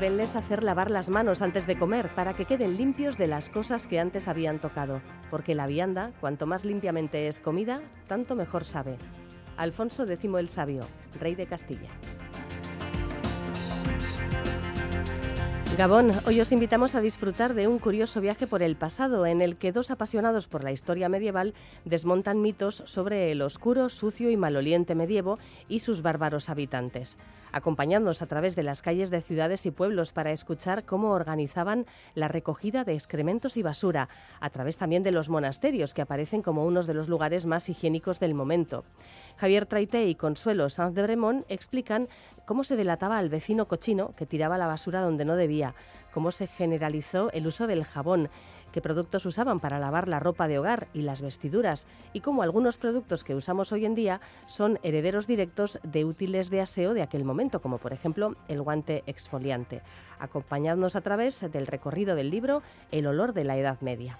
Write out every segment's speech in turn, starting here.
Debenles hacer lavar las manos antes de comer para que queden limpios de las cosas que antes habían tocado, porque la vianda, cuanto más limpiamente es comida, tanto mejor sabe. Alfonso X el Sabio, rey de Castilla. Gabón, hoy os invitamos a disfrutar de un curioso viaje por el pasado en el que dos apasionados por la historia medieval desmontan mitos sobre el oscuro, sucio y maloliente medievo y sus bárbaros habitantes, acompañándonos a través de las calles de ciudades y pueblos para escuchar cómo organizaban la recogida de excrementos y basura, a través también de los monasterios que aparecen como unos de los lugares más higiénicos del momento. Javier Traité y Consuelo Sanz de Bremont explican cómo se delataba al vecino cochino que tiraba la basura donde no debía, cómo se generalizó el uso del jabón, qué productos usaban para lavar la ropa de hogar y las vestiduras y cómo algunos productos que usamos hoy en día son herederos directos de útiles de aseo de aquel momento, como por ejemplo el guante exfoliante. Acompañadnos a través del recorrido del libro El olor de la Edad Media.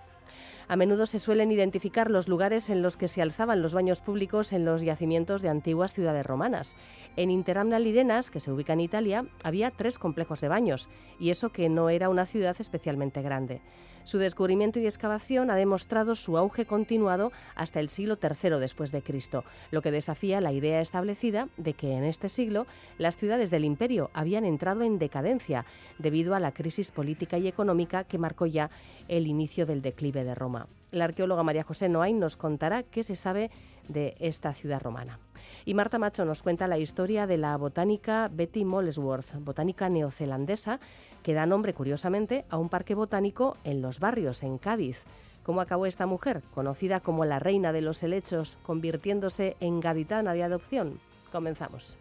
A menudo se suelen identificar los lugares en los que se alzaban los baños públicos en los yacimientos de antiguas ciudades romanas. En Interamna Lirenas, que se ubica en Italia, había tres complejos de baños, y eso que no era una ciudad especialmente grande. Su descubrimiento y excavación ha demostrado su auge continuado hasta el siglo III después de Cristo, lo que desafía la idea establecida de que en este siglo las ciudades del imperio habían entrado en decadencia debido a la crisis política y económica que marcó ya el inicio del declive de Roma. La arqueóloga María José Noain nos contará qué se sabe de esta ciudad romana. Y Marta Macho nos cuenta la historia de la botánica Betty Molesworth, botánica neozelandesa, que da nombre, curiosamente, a un parque botánico en Los Barrios, en Cádiz. ¿Cómo acabó esta mujer, conocida como la reina de los helechos, convirtiéndose en gaditana de adopción? Comenzamos.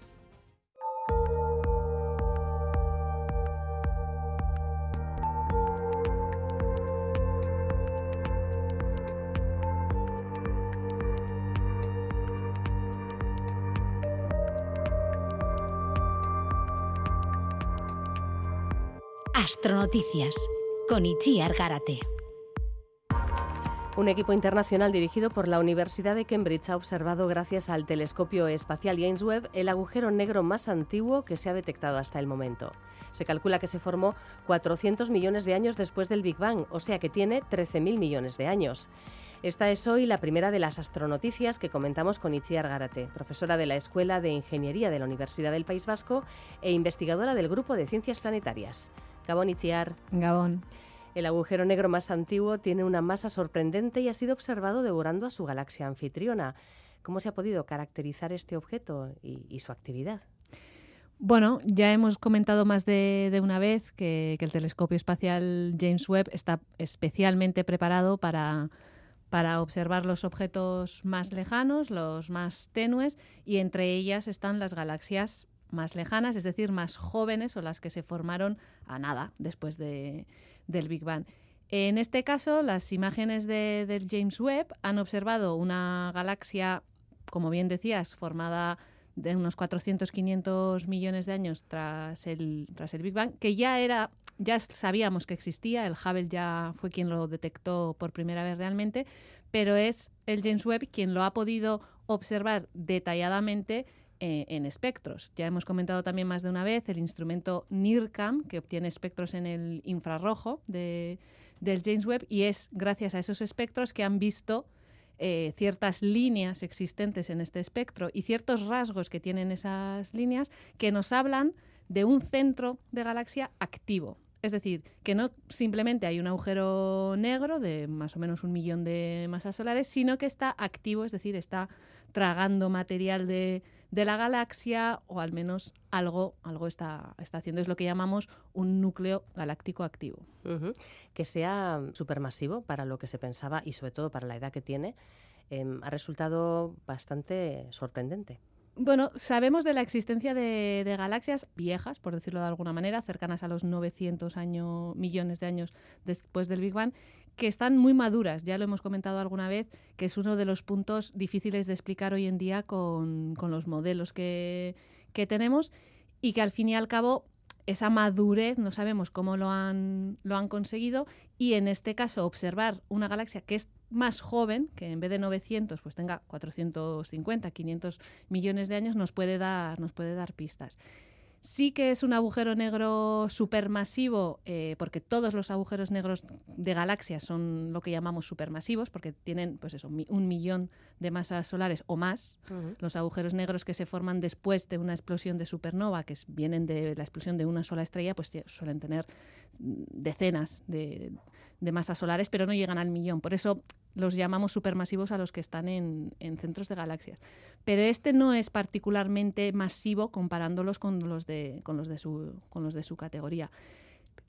Astronoticias con Itziar Garate. Un equipo internacional dirigido por la Universidad de Cambridge ha observado gracias al telescopio espacial James Webb el agujero negro más antiguo que se ha detectado hasta el momento. Se calcula que se formó 400 millones de años después del Big Bang, o sea que tiene 13.000 millones de años. Esta es hoy la primera de las astronoticias que comentamos con Itziar Garate, profesora de la Escuela de Ingeniería de la Universidad del País Vasco e investigadora del Grupo de Ciencias Planetarias. Gabón Itziar. Gabón. El agujero negro más antiguo tiene una masa sorprendente y ha sido observado devorando a su galaxia anfitriona. ¿Cómo se ha podido caracterizar este objeto y, su actividad? Bueno, ya hemos comentado más de, una vez que, el telescopio espacial James Webb está especialmente preparado para, para observar los objetos más lejanos, los más tenues, y entre ellas están las galaxias más lejanas, es decir, más jóvenes o las que se formaron a nada después de, del Big Bang. En este caso, las imágenes de, del James Webb han observado una galaxia, como bien decías, formada de unos 400-500 millones de años tras el, tras el Big Bang, que ya era, ya sabíamos que existía, el Hubble ya fue quien lo detectó por primera vez realmente, pero es el James Webb quien lo ha podido observar detalladamente eh, en espectros. Ya hemos comentado también más de una vez el instrumento NIRCam, que obtiene espectros en el infrarrojo de, del James Webb, y es gracias a esos espectros que han visto eh, ciertas líneas existentes en este espectro y ciertos rasgos que tienen esas líneas que nos hablan de un centro de galaxia activo. Es decir, que no simplemente hay un agujero negro de más o menos un millón de masas solares, sino que está activo, es decir, está tragando material de, de la galaxia o al menos algo, algo está, está haciendo. Es lo que llamamos un núcleo galáctico activo. Que sea supermasivo para lo que se pensaba y sobre todo para la edad que tiene, em, ha resultado bastante sorprendente. Bueno, sabemos de la existencia de, galaxias viejas, por decirlo de alguna manera, cercanas a los 900 años, millones de años después del Big Bang, que están muy maduras. Ya lo hemos comentado alguna vez, que es uno de los puntos difíciles de explicar hoy en día con, los modelos que, que tenemos y que al fin y al cabo esa madurez no sabemos cómo lo han, lo han conseguido y en este caso observar una galaxia que es más joven, que en vez de 900 pues tenga 450, 500 millones de años, nos puede dar, nos puede dar pistas. Sí que es un agujero negro supermasivo, eh, porque todos los agujeros negros de galaxias son lo que llamamos supermasivos, porque tienen pues eso, un millón de masas solares o más. Los agujeros negros que se forman después de una explosión de supernova, que vienen de la explosión de una sola estrella, pues suelen tener decenas de, de masas solares, pero no llegan al millón. Por eso los llamamos supermasivos a los que están en, centros de galaxias. Pero este no es particularmente masivo comparándolos con los de, con los de, su, con los de su categoría.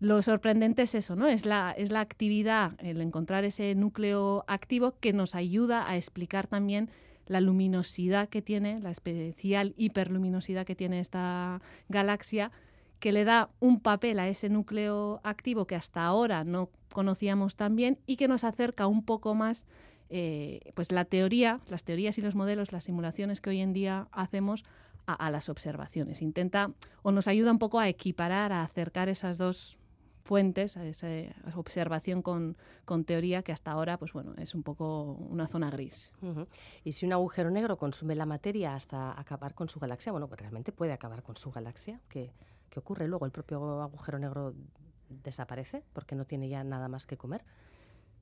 Lo sorprendente es eso, ¿no? Es la, es la actividad, el encontrar ese núcleo activo que nos ayuda a explicar también la luminosidad que tiene, la especial hiperluminosidad que tiene esta galaxia, que le da un papel a ese núcleo activo que hasta ahora no conocíamos tan bien y que nos acerca un poco más eh, pues la teoría, las teorías y los modelos, las simulaciones que hoy en día hacemos a, las observaciones. Intenta o nos ayuda un poco a equiparar, a acercar esas dos fuentes, a esa, observación con, teoría que hasta ahora pues bueno, es un poco una zona gris. Y si un agujero negro consume la materia hasta acabar con su galaxia, bueno, pues realmente puede acabar con su galaxia, ¿Qué ocurre luego? ¿El propio agujero negro desaparece porque no tiene ya nada más que comer?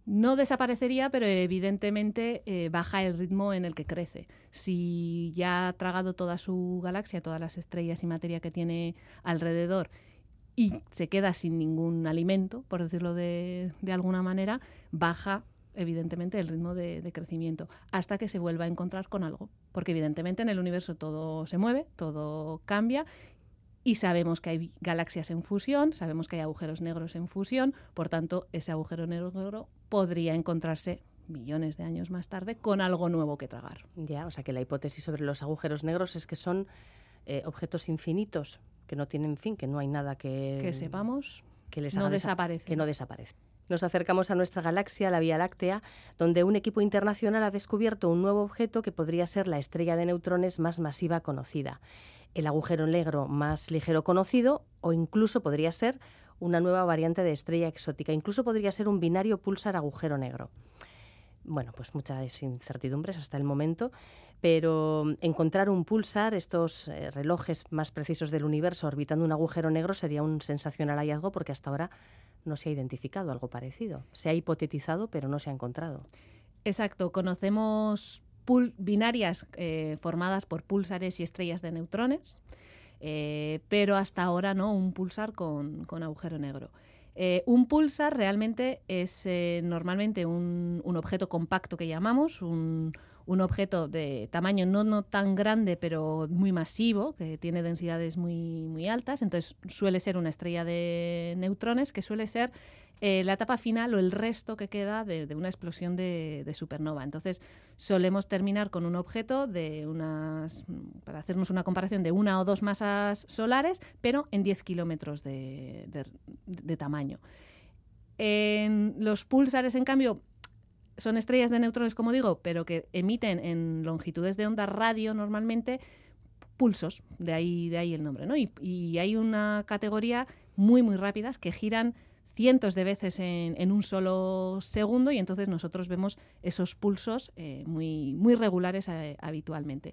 No desaparecería, pero evidentemente eh, baja el ritmo en el que crece. Si ya ha tragado toda su galaxia, todas las estrellas y materia que tiene alrededor, y se queda sin ningún alimento, por decirlo de, alguna manera, baja evidentemente el ritmo de, de, crecimiento hasta que se vuelva a encontrar con algo. Porque evidentemente en el universo todo se mueve, todo cambia y sabemos que hay galaxias en fusión, sabemos que hay agujeros negros en fusión, por tanto, ese agujero negro podría encontrarse millones de años más tarde con algo nuevo que tragar. Ya, o sea que la hipótesis sobre los agujeros negros es que son eh, objetos infinitos, que no tienen fin, que no hay nada que... Que sepamos, que les no desaparece. Que no desaparece. Nos acercamos a nuestra galaxia, la Vía Láctea, donde un equipo internacional ha descubierto un nuevo objeto que podría ser la estrella de neutrones más masiva conocida el agujero negro más ligero conocido o incluso podría ser una nueva variante de estrella exótica, incluso podría ser un binario pulsar agujero negro. Bueno, pues muchas incertidumbres hasta el momento, pero encontrar un pulsar, estos eh, relojes más precisos del universo orbitando un agujero negro sería un sensacional hallazgo porque hasta ahora no se ha identificado algo parecido. Se ha hipotetizado, pero no se ha encontrado. Exacto, conocemos binarias eh, formadas por pulsares y estrellas de neutrones, eh, pero hasta ahora no un pulsar con, agujero negro. Eh, un pulsar realmente es normalmente un, objeto compacto que llamamos, un, objeto de tamaño no, no, tan grande, pero muy masivo, que tiene densidades muy, muy altas. Entonces suele ser una estrella de neutrones que suele ser eh, la etapa final o el resto que queda de, una explosión de, supernova. Entonces, solemos terminar con un objeto de unas, para hacernos una comparación, de una o dos masas solares, pero en 10 kilómetros de, tamaño. En los pulsares, en cambio, son estrellas de neutrones, como digo, pero que emiten en longitudes de onda radio normalmente pulsos, de ahí, de ahí el nombre, ¿no? Y, y hay una categoría muy, muy rápidas que giran cientos de veces en, un solo segundo y entonces nosotros vemos esos pulsos eh, muy, muy regulares eh, habitualmente.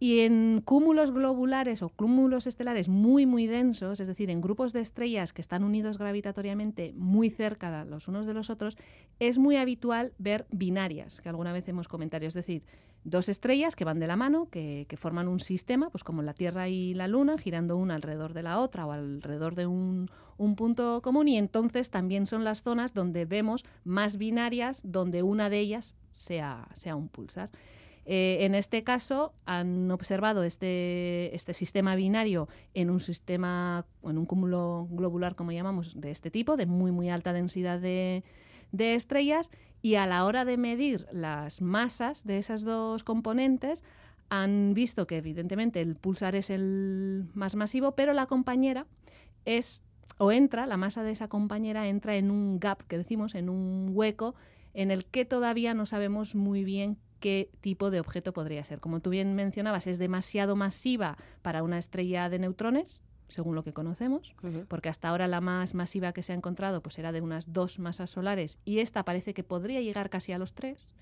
Y en cúmulos globulares o cúmulos estelares muy, muy densos, es decir, en grupos de estrellas que están unidos gravitatoriamente muy cerca los unos de los otros, es muy habitual ver binarias, que alguna vez hemos comentado. Es decir, dos estrellas que van de la mano, que, forman un sistema, pues como la Tierra y la Luna, girando una alrededor de la otra o alrededor de un, punto común, y entonces también son las zonas donde vemos más binarias, donde una de ellas sea, sea un pulsar. Eh, en este caso han observado este, este sistema binario en un sistema, en un cúmulo globular, como llamamos, de este tipo, de muy muy alta densidad de, de estrellas y a la hora de medir las masas de esas dos componentes han visto que evidentemente el pulsar es el más masivo, pero la compañera es o entra, la masa de esa compañera entra en un gap que decimos, en un hueco en el que todavía no sabemos muy bien qué tipo de objeto podría ser. Como tú bien mencionabas, es demasiado masiva para una estrella de neutrones, según lo que conocemos, porque hasta ahora la más masiva que se ha encontrado pues era de unas dos masas solares y esta parece que podría llegar casi a los tres.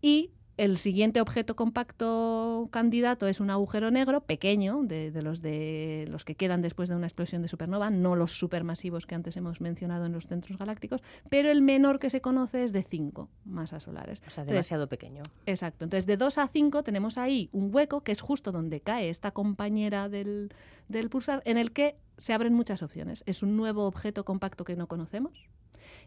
Y el siguiente objeto compacto candidato es un agujero negro pequeño, de, los de los que quedan después de una explosión de supernova, no los supermasivos que antes hemos mencionado en los centros galácticos, pero el menor que se conoce es de 5 masas solares. O sea, demasiado pequeño. Exacto. Entonces, de 2 a 5 tenemos ahí un hueco que es justo donde cae esta compañera del, del pulsar, en el que se abren muchas opciones. Es un nuevo objeto compacto que no conocemos.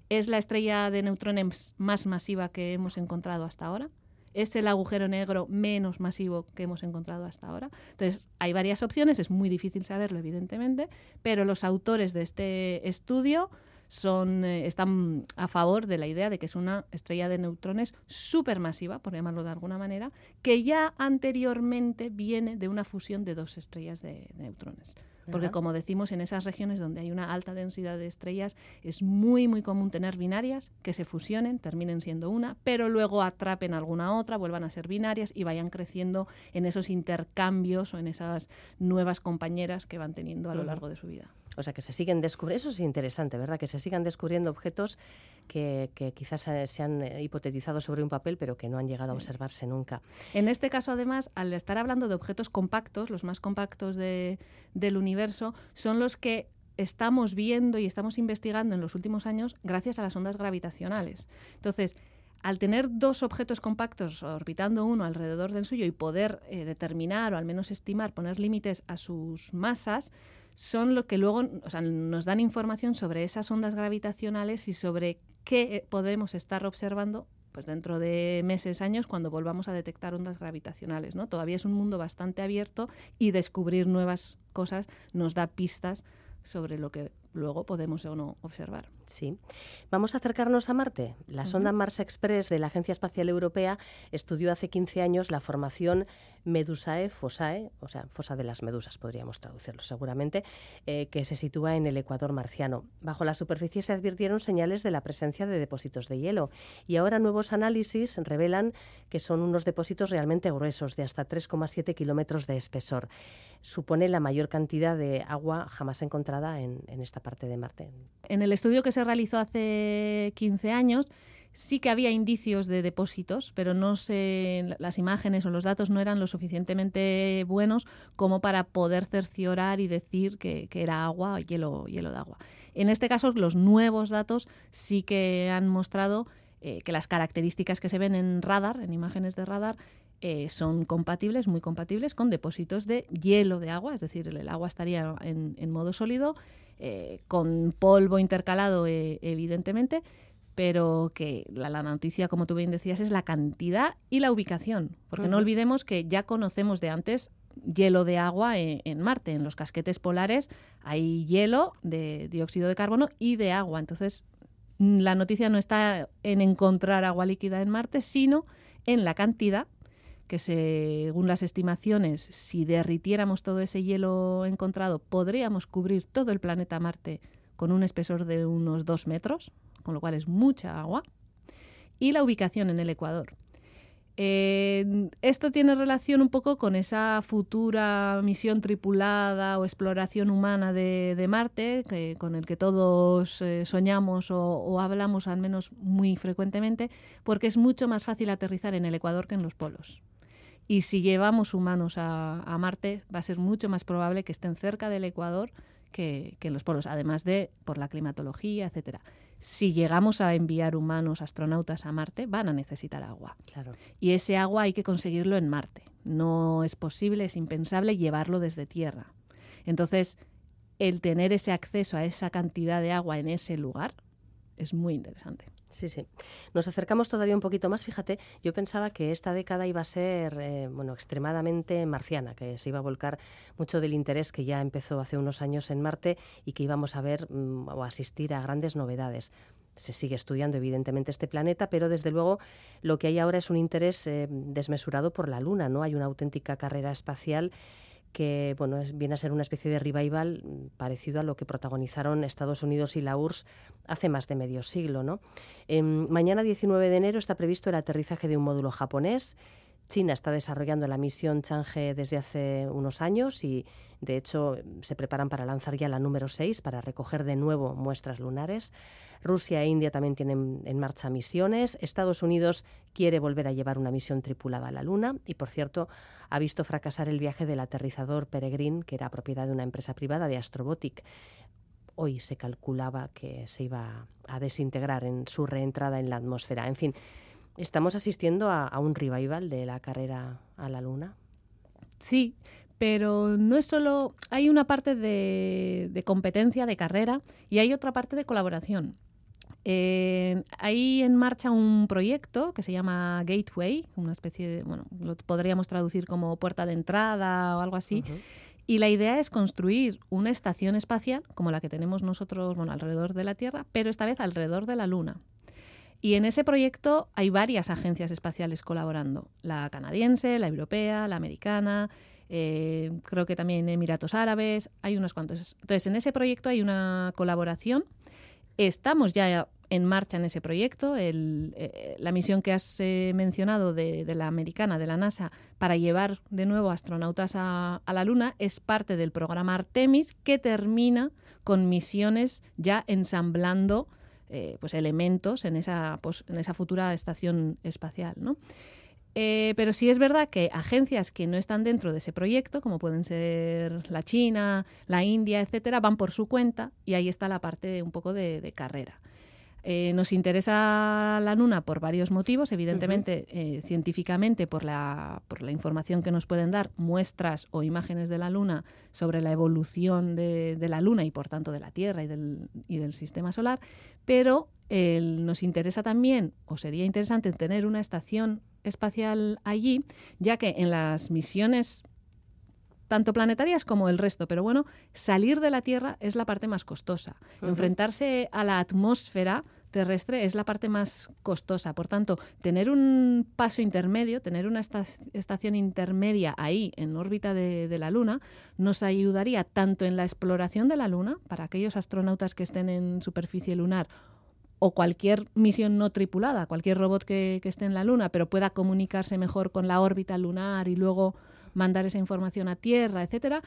Es la estrella de neutrones más masiva que hemos encontrado hasta ahora es el agujero negro menos masivo que hemos encontrado hasta ahora. Entonces, hay varias opciones, es muy difícil saberlo, evidentemente, pero los autores de este estudio son, eh, están a favor de la idea de que es una estrella de neutrones supermasiva, por llamarlo de alguna manera, que ya anteriormente viene de una fusión de dos estrellas de neutrones. Porque como decimos, en esas regiones donde hay una alta densidad de estrellas es muy, muy común tener binarias que se fusionen, terminen siendo una, pero luego atrapen alguna otra, vuelvan a ser binarias y vayan creciendo en esos intercambios o en esas nuevas compañeras que van teniendo a lo largo de su vida. O sea, que se siguen descubriendo, eso es interesante, ¿verdad? Que se sigan descubriendo objetos que, quizás se han eh, hipotetizado sobre un papel, pero que no han llegado a observarse nunca. En este caso, además, al estar hablando de objetos compactos, los más compactos del universo, son los que estamos viendo y estamos investigando en los últimos años gracias a las ondas gravitacionales. Entonces, al tener dos objetos compactos orbitando uno alrededor del suyo y poder eh, determinar o al menos estimar, poner límites a sus masas, son lo que luego nos dan información sobre esas ondas gravitacionales y sobre qué eh, podemos estar observando pues dentro de meses, años, cuando volvamos a detectar ondas gravitacionales. ¿no? Todavía es un mundo bastante abierto y descubrir nuevas cosas nos da pistas sobre lo que luego podemos o no observar. Sí. Vamos a acercarnos a Marte. La sonda Mars Express de la Agencia Espacial Europea estudió hace 15 años la formación Medusae Fossae, o sea, fosa de las medusas, podríamos traducirlo seguramente, eh, que se sitúa en el ecuador marciano. Bajo la superficie se advirtieron señales de la presencia de depósitos de hielo y ahora nuevos análisis revelan que son unos depósitos realmente gruesos, de hasta 3,7 kilómetros de espesor. Supone la mayor cantidad de agua jamás encontrada en, en esta parte de Marte. En el estudio que se realizó hace 15 años, sí que había indicios de depósitos, pero no sé, las imágenes o los datos no eran lo suficientemente buenos como para poder cerciorar y decir que, era agua, hielo, hielo de agua. En este caso, los nuevos datos sí que han mostrado eh, que las características que se ven en radar, en imágenes de radar, eh, son compatibles, muy compatibles con depósitos de hielo de agua, es decir, el, agua estaría en modo sólido eh, con polvo intercalado, eh, evidentemente, pero que la, noticia, como tú bien decías, es la cantidad y la ubicación, porque no olvidemos que ya conocemos de antes hielo de agua en, en, Marte. En los casquetes polares hay hielo de dióxido de carbono y de agua. Entonces, la noticia no está en encontrar agua líquida en Marte, sino en la cantidad que según las estimaciones, si derritiéramos todo ese hielo encontrado, podríamos cubrir todo el planeta Marte con un espesor de unos dos metros, con lo cual es mucha agua, y la ubicación en el Ecuador. Eh, esto tiene relación un poco con esa futura misión tripulada o exploración humana de, Marte, con el que todos eh, soñamos o, hablamos al menos muy frecuentemente, porque es mucho más fácil aterrizar en el Ecuador que en los polos. Y si llevamos humanos a, Marte, va a ser mucho más probable que estén cerca del Ecuador que, en los polos, además de por la climatología, etcétera. Si llegamos a enviar humanos, astronautas a Marte, van a necesitar agua. Claro. Y ese agua hay que conseguirlo en Marte. No es posible, es impensable llevarlo desde Tierra. Entonces, el tener ese acceso a esa cantidad de agua en ese lugar es muy interesante. Sí, sí. Nos acercamos todavía un poquito más. Fíjate, yo pensaba que esta década iba a ser eh, bueno, extremadamente marciana, que se iba a volcar mucho del interés que ya empezó hace unos años en Marte y que íbamos a ver mm, o asistir a grandes novedades. se sigue estudiando evidentemente este planeta, pero desde luego lo que hay ahora es un interés eh, desmesurado por la Luna, ¿no? Hay una auténtica carrera espacial que bueno, viene a ser una especie de revival mm, parecido a lo que protagonizaron Estados Unidos y la URSS hace más de medio siglo. ¿no? Em, mañana 19 de enero está previsto el aterrizaje de un módulo japonés. China está desarrollando la misión Chang'e desde hace unos años y, de hecho, se preparan para lanzar ya la número 6 para recoger de nuevo muestras lunares. Rusia e India también tienen en marcha misiones. Estados Unidos quiere volver a llevar una misión tripulada a la Luna y, por cierto, ha visto fracasar el viaje del aterrizador Peregrine, que era propiedad de una empresa privada de Astrobotic. Hoy se calculaba que se iba a desintegrar en su reentrada en la atmósfera. En fin, estamos asistiendo a, un revival de la carrera a la Luna. Sí, pero no es solo. Hay una parte de, de, competencia, de carrera, y hay otra parte de colaboración. Eh, hay en marcha un proyecto que se llama Gateway, una especie de, bueno, lo podríamos traducir como puerta de entrada o algo así. Y la idea es construir una estación espacial como la que tenemos nosotros bueno, alrededor de la Tierra, pero esta vez alrededor de la Luna. Y en ese proyecto hay varias agencias espaciales colaborando, la canadiense, la europea, la americana, eh, creo que también Emiratos Árabes, hay unos cuantos. Entonces, en ese proyecto hay una colaboración. Estamos ya en marcha en ese proyecto. Eh, la misión que has eh, mencionado de, la americana, de la NASA, para llevar de nuevo astronautas a, la Luna es parte del programa Artemis que termina con misiones ya ensamblando eh, pues elementos en esa, pues, en esa futura estación espacial. Pero sí es verdad que agencias que no están dentro de ese proyecto, como pueden ser la China, la India, etcétera, van por su cuenta y ahí está la parte un poco de carrera. Eh, nos interesa la Luna por varios motivos, evidentemente, eh, científicamente, por la, por la información que nos pueden dar, muestras o imágenes de la Luna sobre la evolución de, la Luna y, por tanto, de la Tierra y del, y del sistema solar, pero nos interesa también, o sería interesante, tener una estación espacial allí, ya que en las misiones tanto planetarias como el resto, pero bueno, salir de la Tierra es la parte más costosa. Enfrentarse a la atmósfera terrestre es la parte más costosa. Por tanto, tener un paso intermedio, tener una estación intermedia ahí en órbita de, la Luna, nos ayudaría tanto en la exploración de la Luna, para aquellos astronautas que estén en superficie lunar, o cualquier misión no tripulada, cualquier robot que, que esté en la Luna, pero pueda comunicarse mejor con la órbita lunar y luego mandar esa información a Tierra, etcétera,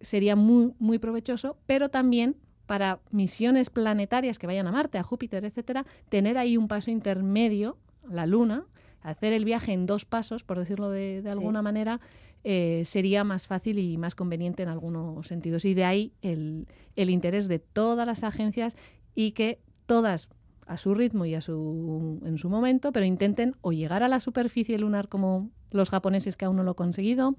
sería muy, muy provechoso, pero también para misiones planetarias que vayan a Marte, a Júpiter, etcétera, tener ahí un paso intermedio, la Luna, hacer el viaje en dos pasos, por decirlo de, alguna manera, eh, sería más fácil y más conveniente en algunos sentidos. Y de ahí el, el, interés de todas las agencias y que todas a su ritmo y a su, en su momento, pero intenten o llegar a la superficie lunar como los japoneses que aún no lo han conseguido,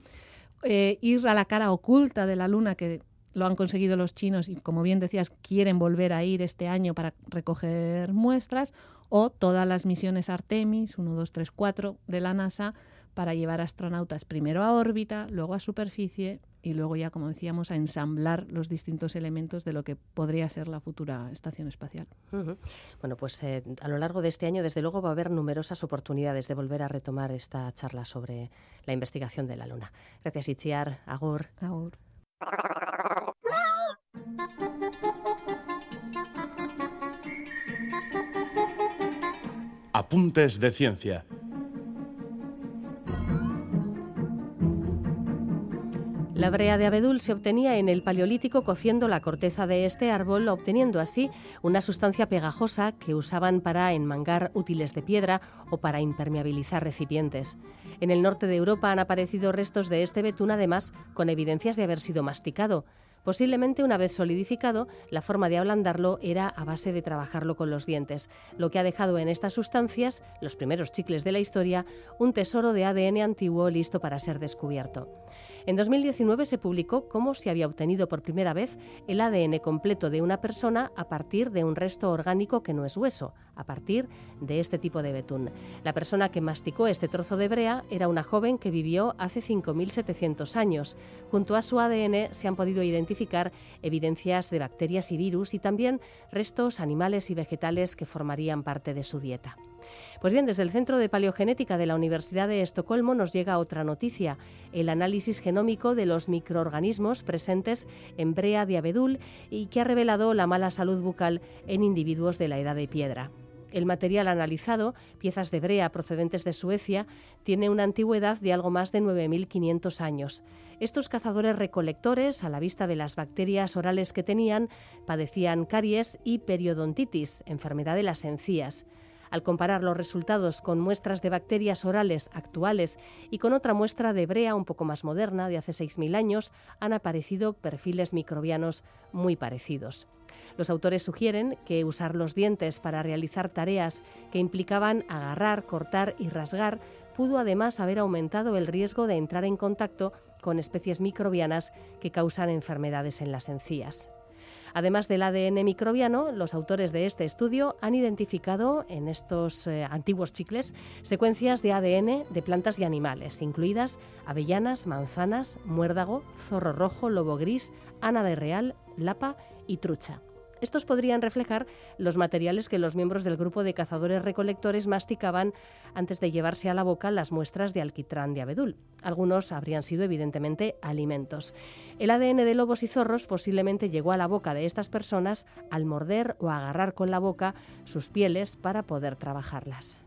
eh, ir a la cara oculta de la luna que lo han conseguido los chinos y, como bien decías, quieren volver a ir este año para recoger muestras, o todas las misiones Artemis, 1, 2, 3, 4 de la NASA, para llevar astronautas primero a órbita, luego a superficie y luego ya, como decíamos, a ensamblar los distintos elementos de lo que podría ser la futura estación espacial. Bueno, pues eh, a lo largo de este año, desde luego, va a haber numerosas oportunidades de volver a retomar esta charla sobre la investigación de la Luna. Gracias, Itziar. Agur. Agur. Apuntes de ciencia La brea de abedul se obtenía en el Paleolítico cociendo la corteza de este árbol, obteniendo así una sustancia pegajosa que usaban para enmangar útiles de piedra o para impermeabilizar recipientes. En el norte de Europa han aparecido restos de este betún, además con evidencias de haber sido masticado. Posiblemente una vez solidificado, la forma de ablandarlo era a base de trabajarlo con los dientes, lo que ha dejado en estas sustancias, los primeros chicles de la historia, un tesoro de ADN antiguo listo para ser descubierto. En 2019 se publicó cómo se había obtenido por primera vez el ADN completo de una persona a partir de un resto orgánico que no es hueso, a partir de este tipo de betún. La persona que masticó este trozo de brea era una joven que vivió hace 5.700 años. Junto a su ADN se han podido identificar evidencias de bacterias y virus y también restos animales y vegetales que formarían parte de su dieta. Pues bien, desde el Centro de Paleogenética de la Universidad de Estocolmo nos llega otra noticia, el análisis genómico de los microorganismos presentes en brea de abedul y que ha revelado la mala salud bucal en individuos de la edad de piedra. El material analizado, piezas de brea procedentes de Suecia, tiene una antigüedad de algo más de 9.500 años. Estos cazadores recolectores, a la vista de las bacterias orales que tenían, padecían caries y periodontitis, enfermedad de las encías. Al comparar los resultados con muestras de bacterias orales actuales y con otra muestra de brea un poco más moderna, de hace 6.000 años, han aparecido perfiles microbianos muy parecidos. Los autores sugieren que usar los dientes para realizar tareas que implicaban agarrar, cortar y rasgar pudo además haber aumentado el riesgo de entrar en contacto con especies microbianas que causan enfermedades en las encías. Además del ADN microbiano, los autores de este estudio han identificado en estos eh, antiguos chicles secuencias de ADN de plantas y animales, incluidas avellanas, manzanas, muérdago, zorro rojo, lobo gris, ana de real, lapa y trucha. Estos podrían reflejar los materiales que los miembros del grupo de cazadores recolectores masticaban antes de llevarse a la boca las muestras de alquitrán de abedul. Algunos habrían sido evidentemente alimentos. El ADN de lobos y zorros posiblemente llegó a la boca de estas personas al morder o agarrar con la boca sus pieles para poder trabajarlas.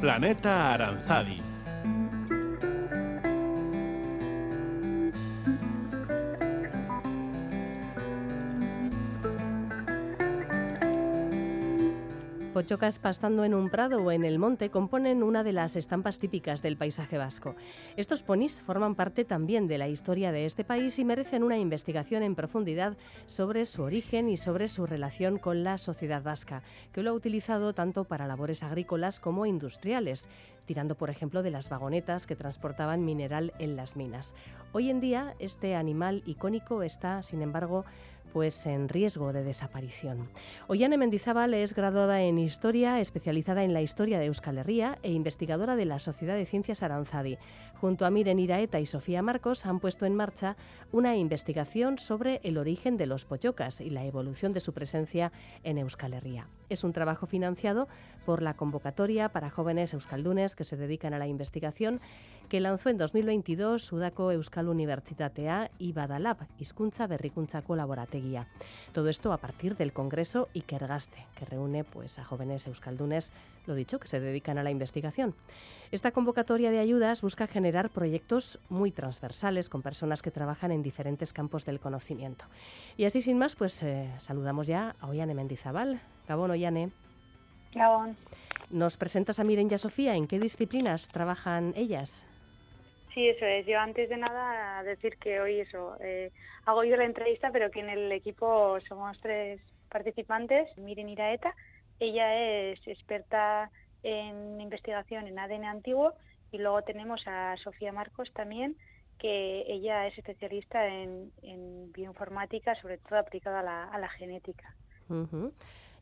Planeta Aranzadi Pochocas pastando en un prado o en el monte componen una de las estampas típicas del paisaje vasco. Estos ponis forman parte también de la historia de este país y merecen una investigación en profundidad sobre su origen y sobre su relación con la sociedad vasca, que lo ha utilizado tanto para labores agrícolas como industriales tirando por ejemplo de las vagonetas que transportaban mineral en las minas. Hoy en día este animal icónico está, sin embargo, pues en riesgo de desaparición. Ollane Mendizábal es graduada en Historia, especializada en la historia de Euskal Herria e investigadora de la Sociedad de Ciencias Aranzadi. Junto a Miren Iraeta y Sofía Marcos han puesto en marcha una investigación sobre el origen de los pochocas y la evolución de su presencia en Euskal Herria. Es un trabajo financiado por la convocatoria para jóvenes euskaldunes que se dedican a la investigación que lanzó en 2022 Udako Euskal Unibertsitatea y Badalab, Hizkuntza Berrikuntza Colaborategia. Todo esto a partir del Congreso Ikergaste, que reúne pues, a jóvenes euskaldunes, lo dicho, que se dedican a la investigación. Esta convocatoria de ayudas busca generar proyectos muy transversales con personas que trabajan en diferentes campos del conocimiento. Y así sin más, pues eh, saludamos ya a Ollane Mendizabal. Gabón, Ollane. Gabón. ¿Nos presentas a Miren y a Sofía? ¿En qué disciplinas trabajan ellas? Sí, eso es. Yo antes de nada decir que hoy eso, eh, hago yo la entrevista, pero que en el equipo somos tres participantes. Miren Iraeta, ella es experta en investigación en ADN antiguo y luego tenemos a Sofía Marcos también, que ella es especialista en, bioinformática, sobre todo aplicada a la, genética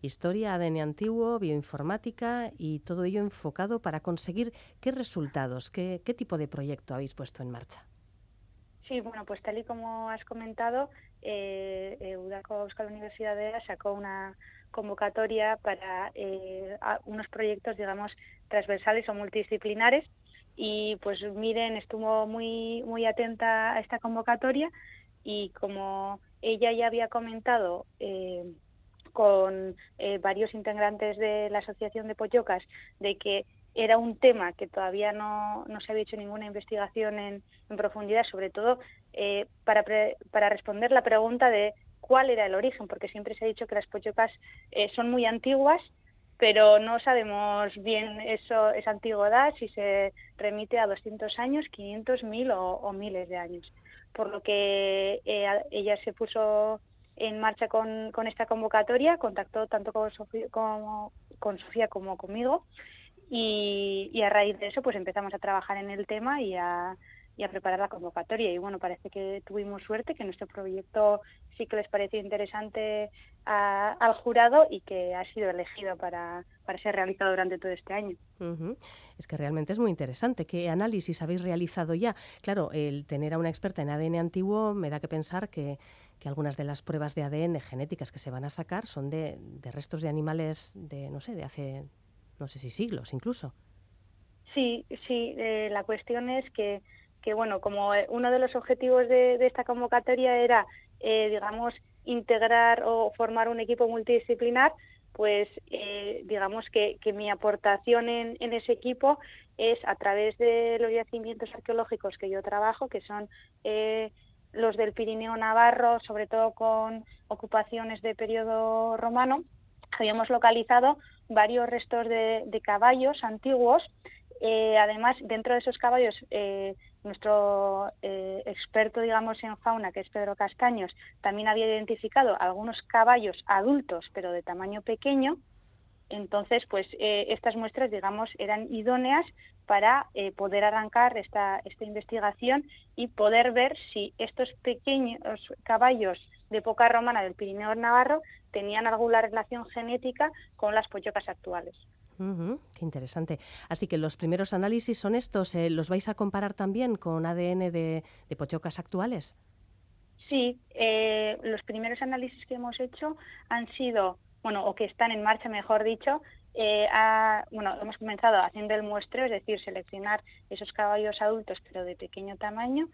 historia, ADN antiguo, bioinformática y todo ello enfocado para conseguir qué resultados, qué, tipo de proyecto habéis puesto en marcha. Sí, bueno, pues tal y como has comentado, eh, eh Udaco Euskal Universidad de EA sacó una convocatoria para eh, unos proyectos, digamos, transversales o multidisciplinares y pues Miren estuvo muy muy atenta a esta convocatoria y como ella ya había comentado eh, con eh, varios integrantes de la Asociación de Poyocas de que era un tema que todavía no, no se había hecho ninguna investigación en, profundidad, sobre todo eh, para, para responder la pregunta de cuál era el origen, porque siempre se ha dicho que las pochocas eh, son muy antiguas, pero no sabemos bien eso, esa antigüedad, si se remite a 200 años, 500, 1000 o, o miles de años. Por lo que ella se puso en marcha con, esta convocatoria, contactó tanto con, con Sofía como conmigo. Y, y, a raíz de eso, pues empezamos a trabajar en el tema y a, y a preparar la convocatoria. Y bueno, parece que tuvimos suerte, que nuestro proyecto sí que les pareció interesante al jurado y que ha sido elegido para, para ser realizado durante todo este año. Es que realmente es muy interesante. ¿Qué análisis habéis realizado ya? Claro, el tener a una experta en ADN antiguo me da que pensar que, que algunas de las pruebas de ADN genéticas que se van a sacar son de, de restos de animales de, no sé, de hace, no sé si siglos incluso. Sí, sí, eh, la cuestión es que que bueno, como eh, uno de los objetivos de, esta convocatoria era, eh, digamos, integrar o formar un equipo multidisciplinar, pues eh, digamos que, mi aportación en, ese equipo es a través de los yacimientos arqueológicos que yo trabajo, que son los del Pirineo Navarro, sobre todo con ocupaciones de periodo romano, habíamos localizado varios restos de, de caballos antiguos. además, dentro de esos caballos nuestro eh, experto, digamos, en fauna, que es Pedro Castaños, también había identificado algunos caballos adultos, pero de tamaño pequeño. Entonces, pues eh, estas muestras, digamos, eran idóneas para eh, poder arrancar esta, esta investigación y poder ver si estos pequeños caballos de época romana del Pirineo Navarro tenían alguna relación genética con las pochocas actuales qué interesante. Así que los primeros análisis son estos. Eh, ¿Los vais a comparar también con ADN de, pochocas actuales? Sí, eh, los primeros análisis que hemos hecho han sido, bueno, o que están en marcha, mejor dicho. Eh, bueno, hemos comenzado haciendo el muestreo, es decir, seleccionar esos caballos adultos, pero de pequeño tamaño,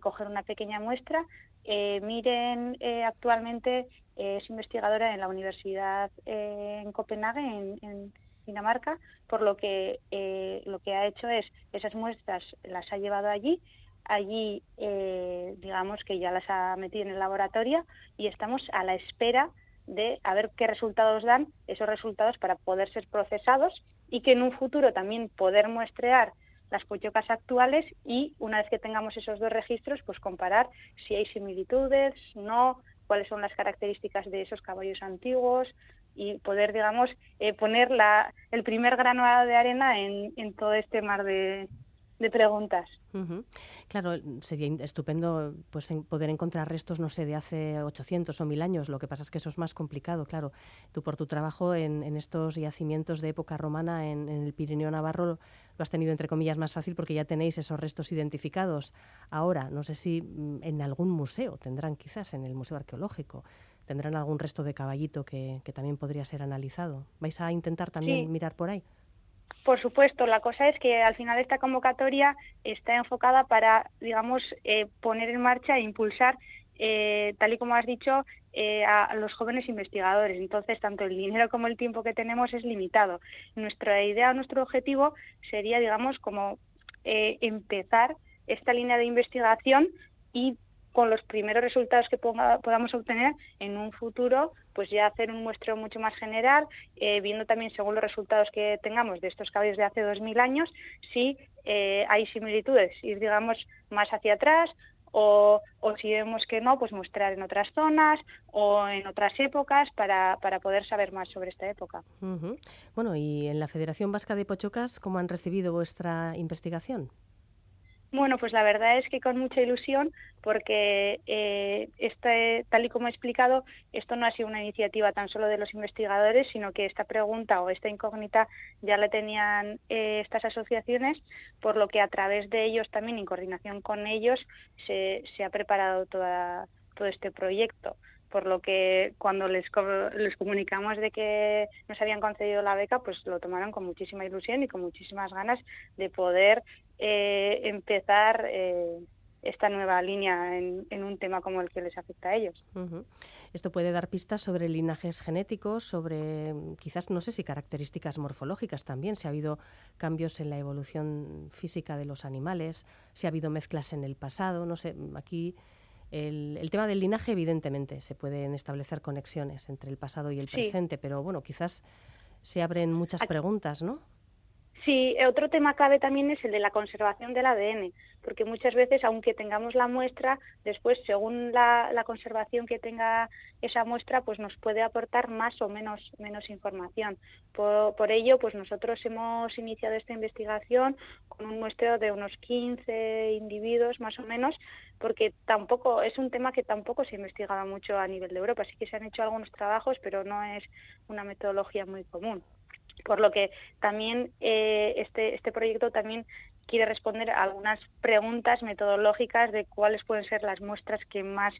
coger una pequeña muestra. miren, actualmente es investigadora en la Universidad en Copenhague, en Dinamarca, por lo que eh, lo que ha hecho es esas muestras las ha llevado allí, allí eh, digamos que ya las ha metido en el laboratorio y estamos a la espera de a ver qué resultados dan esos resultados para poder ser procesados y que en un futuro también poder muestrear las pochocas actuales y una vez que tengamos esos dos registros pues comparar si hay similitudes, no, cuáles son las características de esos caballos antiguos, y poder, digamos, eh, poner la, el primer grano de arena en, en todo este mar de, de preguntas. Claro, sería estupendo pues poder encontrar restos, no sé, de hace 800 o 1000 años. Lo que pasa es que eso es más complicado, claro. Tú por tu trabajo en, en estos yacimientos de época romana en, en, el Pirineo Navarro lo has tenido, entre comillas, más fácil porque ya tenéis esos restos identificados. Ahora, no sé si mm, en algún museo tendrán quizás, en el Museo Arqueológico, tendrán algún resto de caballito que, también podría ser analizado. ¿Vais a intentar también mirar por ahí? Por supuesto, la cosa es que al final esta convocatoria está enfocada para, digamos, eh, poner en marcha e impulsar, eh, tal y como has dicho, eh, a los jóvenes investigadores. Entonces, tanto el dinero como el tiempo que tenemos es limitado. Nuestra idea, nuestro objetivo sería, digamos, como empezar esta línea de investigación y con los primeros resultados que podamos obtener en un futuro, pues ya hacer un muestreo mucho más general, eh, viendo también según los resultados que tengamos de estos caballos de hace 2.000 años, si eh, hay similitudes, ir digamos más hacia atrás o, si vemos que no, pues mostrar en otras zonas o en otras épocas para, para poder saber más sobre esta época. Bueno, y en la Federación Vasca de Pochocas, ¿cómo han recibido vuestra investigación? Bueno, pues la verdad es que con mucha ilusión, porque eh, este, tal y como he explicado, esto no ha sido una iniciativa tan solo de los investigadores, sino que esta pregunta o esta incógnita ya la tenían eh, estas asociaciones, por lo que a través de ellos también, en coordinación con ellos, se, ha preparado toda, todo este proyecto. Por lo que cuando les comunicamos de que nos habían concedido la beca, pues lo tomaron con muchísima ilusión y con muchísimas ganas de poder eh, empezar eh, esta nueva línea en, un tema como el que les afecta a ellos. Esto puede dar pistas sobre linajes genéticos, sobre quizás, no sé si características morfológicas también, si ha habido cambios en la evolución física de los animales, si ha habido mezclas en el pasado, no sé, aquí el, tema del linaje, evidentemente, se pueden establecer conexiones entre el pasado y el presente, pero bueno, quizás se abren muchas preguntas, ¿no? Sí, otro tema clave también es el de la conservación del ADN, porque muchas veces, aunque tengamos la muestra, después, según la, conservación que tenga esa muestra, pues nos puede aportar más o menos, menos información. Por, ello, pues nosotros hemos iniciado esta investigación con un muestreo de unos 15 individuos, más o menos, porque tampoco es un tema que tampoco se investigaba mucho a nivel de Europa. Sí que se han hecho algunos trabajos, pero no es una metodología muy común por lo que también eh, este, este proyecto también quiere responder a algunas preguntas metodológicas de cuáles pueden ser las muestras que más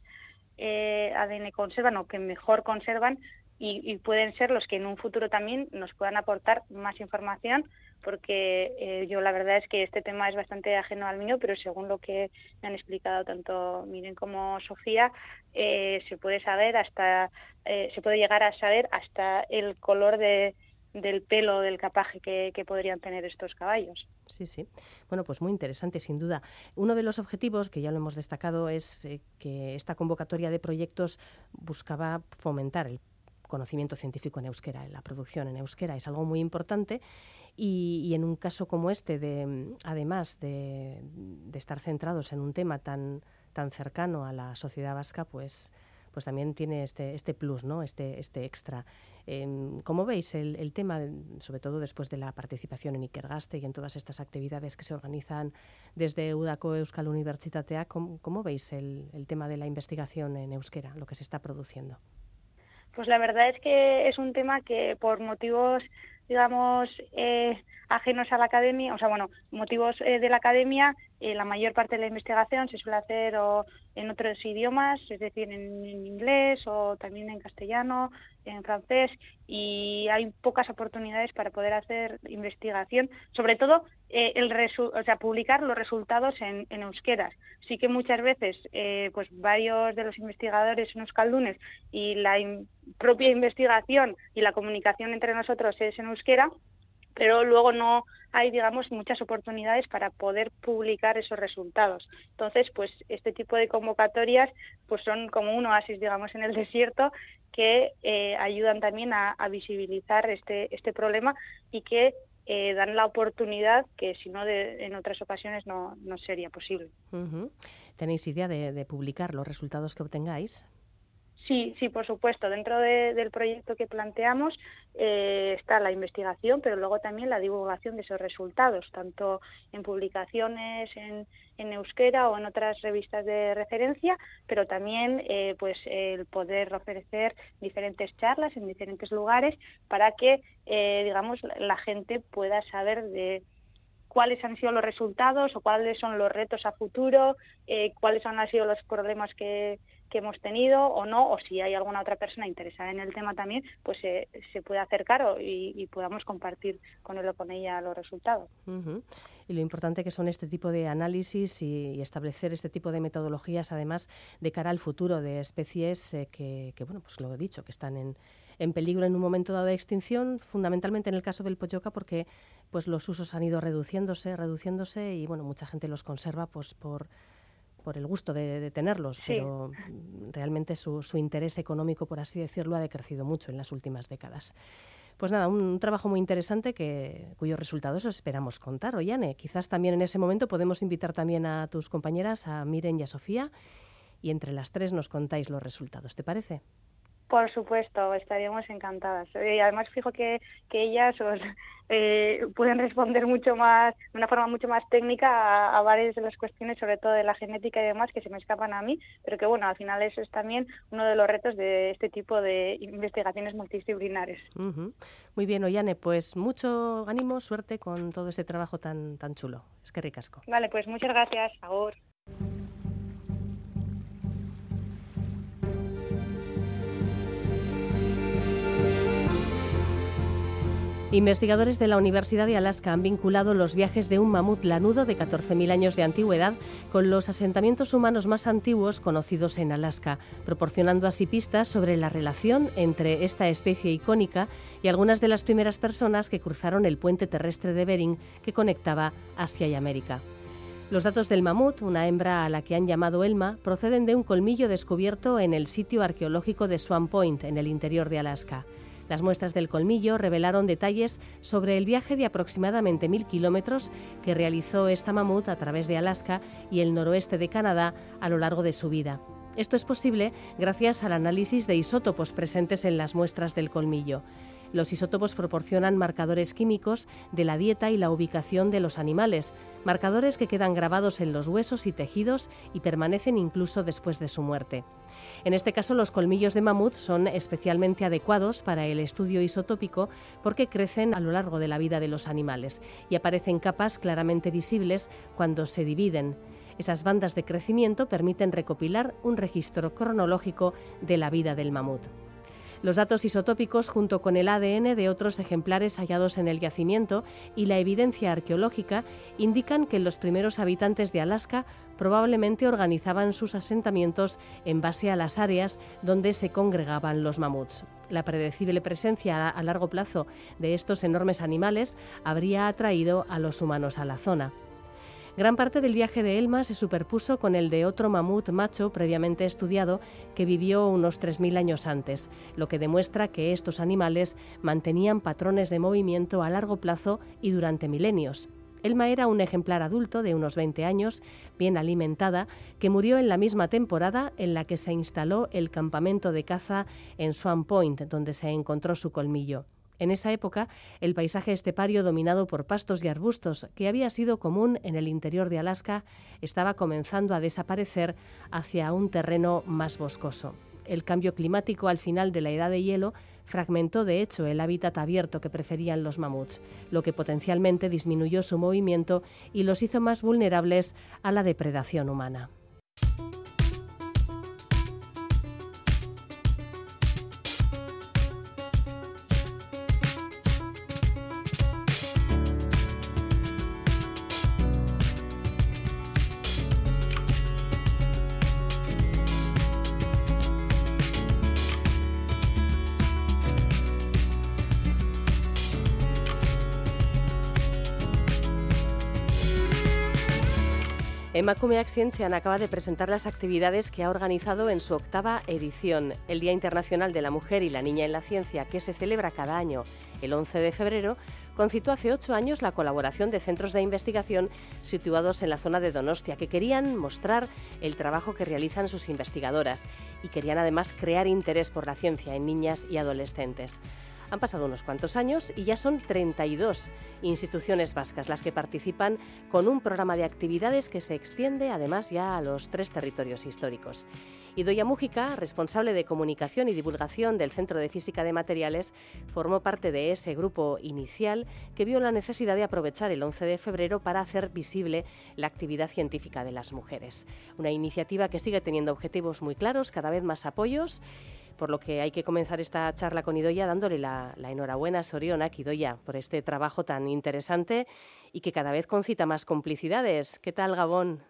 eh, ADN conservan o que mejor conservan y, pueden ser los que en un futuro también nos puedan aportar más información porque eh, yo la verdad es que este tema es bastante ajeno al mío, pero según lo que me han explicado tanto Miren como Sofía, se puede saber hasta, se puede llegar a saber hasta el color de, del pelo, del capaje que, podrían tener estos caballos. Sí, sí. Bueno, pues muy interesante, sin duda. Uno de los objetivos, que ya lo hemos destacado, es eh, que esta convocatoria de proyectos buscaba fomentar el conocimiento científico en euskera, la producción en euskera. Es algo muy importante y, en un caso como este, de, además de, de, estar centrados en un tema tan, tan cercano a la sociedad vasca, pues pues también tiene este, este plus, ¿no? este, este extra. Em, ¿Cómo veis el, tema, sobre todo después de la participación en Ikergaste y en todas estas actividades que se organizan desde Udako Euskal Universitatea? ¿Cómo, cómo veis el, el tema de la investigación en euskera, lo que se está produciendo? Pues la verdad es que es un tema que por motivos digamos, eh, ajenos a la academia, o sea, bueno, motivos eh, de la academia, eh, la mayor parte de la investigación se suele hacer o en otros idiomas, es decir, en, inglés o también en castellano, en francés, y hay pocas oportunidades para poder hacer investigación, sobre todo el o sea, publicar los resultados en, en euskeras. Sí que muchas veces, pues varios de los investigadores en euskaldunes y la propia investigación y la comunicación entre nosotros es en euskera, pero luego no hay, digamos, muchas oportunidades para poder publicar esos resultados. Entonces, pues este tipo de convocatorias pues son como un oasis, digamos, en el desierto que eh, ayudan también a, visibilizar este, este problema y que eh, dan la oportunidad que si no en otras ocasiones no, no sería posible. ¿Tenéis idea de publicar los resultados que obtengáis? Sí, sí, por supuesto. Dentro del proyecto que planteamos eh, está la investigación, pero luego también la divulgación de esos resultados, tanto en publicaciones en, euskera o en otras revistas de referencia, pero también eh, pues el poder ofrecer diferentes charlas en diferentes lugares para que, eh, digamos, la gente pueda saber de cuáles han sido los resultados o cuáles son los retos a futuro, cuáles han sido los problemas que, que hemos tenido o no, o si hay alguna otra persona interesada en el tema también, pues se puede acercar y, podamos compartir con él o con ella los resultados. Y lo importante que son este tipo de análisis y, establecer este tipo de metodologías, además, de cara al futuro de especies eh, que, bueno, pues lo he dicho, que están en, en peligro en un momento dado de extinción, fundamentalmente en el caso del poyoca, porque pues los usos han ido reduciéndose, reduciéndose y bueno, mucha gente los conserva pues por por el gusto de, tenerlos, pero realmente su, interés económico, por así decirlo, ha decrecido mucho en las últimas décadas. Pues nada, un, trabajo muy interesante que, cuyos resultados esperamos contar. Ollane, quizás también en ese momento podemos invitar también a tus compañeras, a Miren y a Sofía, y entre las tres nos contáis los resultados. ¿Te parece? Por supuesto, estaríamos encantadas. Y además fijo que, que ellas os, eh, pueden responder mucho más, de una forma mucho más técnica a, varias de las cuestiones, sobre todo de la genética y demás, que se me escapan a mí, pero que bueno, al final eso es también uno de los retos de este tipo de investigaciones multidisciplinares. Muy bien, Ollane, pues mucho ánimo, suerte con todo este trabajo tan, tan chulo. Es que ricasco. Vale, pues muchas gracias. Ahora. Investigadores de la Universidad de Alaska han vinculado los viajes de un mamut lanudo de 14.000 años de antigüedad con los asentamientos humanos más antiguos conocidos en Alaska, proporcionando así pistas sobre la relación entre esta especie icónica y algunas de las primeras personas que cruzaron el puente terrestre de Bering que conectaba Asia y América. Los datos del mamut, una hembra a la que han llamado Elma, proceden de un colmillo descubierto en el sitio arqueológico de Swan Point, en el interior de Alaska. Las muestras del colmillo revelaron detalles sobre el viaje de aproximadamente mil kilómetros que realizó esta mamut a través de Alaska y el noroeste de Canadá a lo largo de su vida. Esto es posible gracias al análisis de isótopos presentes en las muestras del colmillo. Los isótopos proporcionan marcadores químicos de la dieta y la ubicación de los animales, marcadores que quedan grabados en los huesos y tejidos y permanecen incluso después de su muerte. En este caso, los colmillos de mamut son especialmente adecuados para el estudio isotópico porque crecen a lo largo de la vida de los animales y aparecen capas claramente visibles cuando se dividen. Esas bandas de crecimiento permiten recopilar un registro cronológico de la vida del mamut. Los datos isotópicos, junto con el ADN de otros ejemplares hallados en el yacimiento y la evidencia arqueológica, indican que los primeros habitantes de Alaska probablemente organizaban sus asentamientos en base a las áreas donde se congregaban los mamuts. La predecible presencia a largo plazo de estos enormes animales habría atraído a los humanos a la zona. Gran parte del viaje de Elma se superpuso con el de otro mamut macho previamente estudiado que vivió unos 3.000 años antes, lo que demuestra que estos animales mantenían patrones de movimiento a largo plazo y durante milenios. Elma era un ejemplar adulto de unos 20 años, bien alimentada, que murió en la misma temporada en la que se instaló el campamento de caza en Swan Point, donde se encontró su colmillo. En esa época, el paisaje estepario dominado por pastos y arbustos, que había sido común en el interior de Alaska, estaba comenzando a desaparecer hacia un terreno más boscoso. El cambio climático al final de la edad de hielo fragmentó de hecho el hábitat abierto que preferían los mamuts, lo que potencialmente disminuyó su movimiento y los hizo más vulnerables a la depredación humana. Emakume Ciencian acaba de presentar las actividades que ha organizado en su octava edición, el Día Internacional de la Mujer y la Niña en la Ciencia, que se celebra cada año el 11 de febrero, concitó hace ocho años la colaboración de centros de investigación situados en la zona de Donostia, que querían mostrar el trabajo que realizan sus investigadoras y querían además crear interés por la ciencia en niñas y adolescentes. Han pasado unos cuantos años y ya son 32 instituciones vascas las que participan con un programa de actividades que se extiende además ya a los tres territorios históricos. Idoya Mújica, responsable de comunicación y divulgación del Centro de Física de Materiales, formó parte de ese grupo inicial que vio la necesidad de aprovechar el 11 de febrero para hacer visible la actividad científica de las mujeres. Una iniciativa que sigue teniendo objetivos muy claros, cada vez más apoyos por lo que hay que comenzar esta charla con Idoya dándole la, enhorabuena a Soriona, Idoya, por este trabajo tan interesante y que cada vez concita más complicidades. ¿Qué tal, Gabón?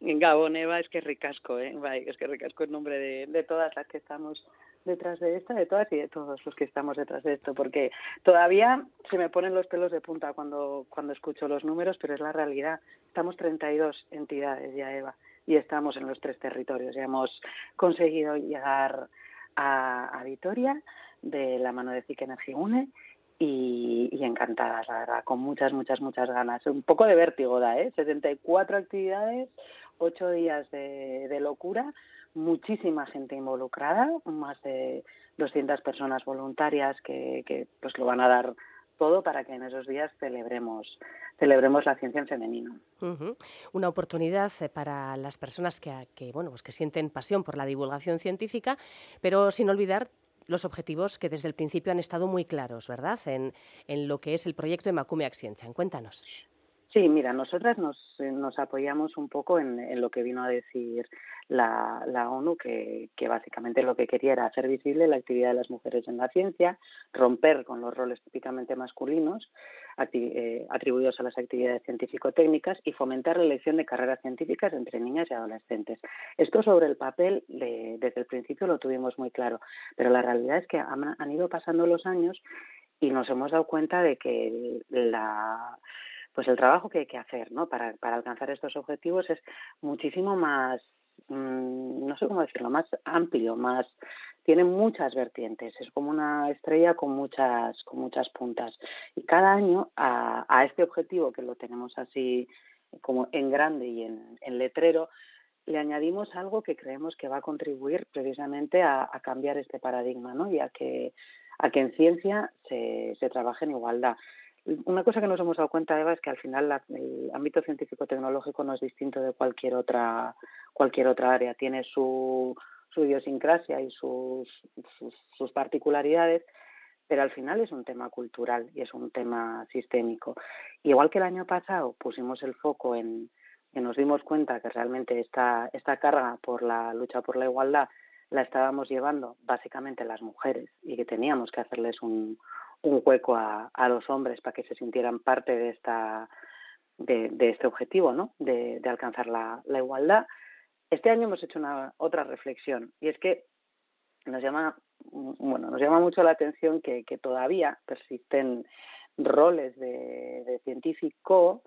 Gabón, Eva, es que ricasco, ¿eh? es que ricasco en nombre de, todas las que estamos detrás de esta, de todas y de todos los que estamos detrás de esto, porque todavía se me ponen los pelos de punta cuando, cuando escucho los números, pero es la realidad. Estamos 32 entidades ya, Eva, y estamos en los tres territorios. Ya hemos conseguido llegar a, Vitoria de la mano de CIC Energy Une y, encantadas, la verdad, con muchas, muchas, muchas ganas. Un poco de vértigo da, ¿eh? 74 actividades, 8 días de, locura, muchísima gente involucrada, más de 200 personas voluntarias que, que pues lo van a dar todo para que en esos días celebremos, celebremos la ciencia en femenino. Una oportunidad eh, para las personas que, que, bueno, pues que sienten pasión por la divulgación científica, pero sin olvidar los objetivos que desde el principio han estado muy claros, ¿verdad?, en, en lo que es el proyecto Emakume Ciencia. Cuéntanos. Sí, mira, nosotras nos, eh, apoyamos un poco en, lo que vino a decir la, ONU, que, básicamente lo que quería era hacer visible la actividad de las mujeres en la ciencia, romper con los roles típicamente masculinos eh, atribuidos a las actividades científico-técnicas y fomentar la elección de carreras científicas entre niñas y adolescentes. Esto sobre el papel desde el principio lo tuvimos muy claro, pero la realidad es que han ido pasando los años y nos hemos dado cuenta de que la pues el trabajo que hay que hacer ¿no? para, para alcanzar estos objetivos es muchísimo más, mm, no sé cómo decirlo, más amplio, más tiene muchas vertientes, es como una estrella con muchas, con muchas puntas. Y cada año a, a este objetivo, que lo tenemos así como en grande y en, letrero, le añadimos algo que creemos que va a contribuir precisamente a, a cambiar este paradigma ¿no? y a que, a que en ciencia se, se trabaje en igualdad. Una cosa que nos hemos dado cuenta, Eva, es que al final la, el ámbito científico-tecnológico no es distinto de cualquier otra, cualquier otra área. Tiene su, su idiosincrasia y sus, sus, sus particularidades, pero al final es un tema cultural y es un tema sistémico. Igual que el año pasado pusimos el foco en que nos dimos cuenta que realmente esta, esta carga por la lucha por la igualdad la estábamos llevando básicamente las mujeres y que teníamos que hacerles un, un hueco a, a los hombres para que se sintieran parte de esta de, de este objetivo, ¿no? De, de alcanzar la, la igualdad. Este año hemos hecho una otra reflexión y es que nos llama bueno nos llama mucho la atención que, que todavía persisten roles de, de científico